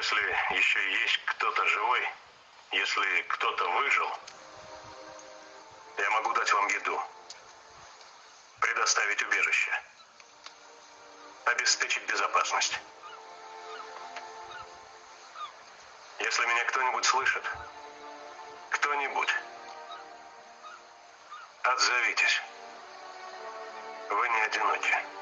Если еще есть кто-то живой, если кто-то выжил, я могу дать вам еду, предоставить убежище, обеспечить безопасность. Если меня кто-нибудь слышит, кто-нибудь, отзовитесь. Вы не одиноки.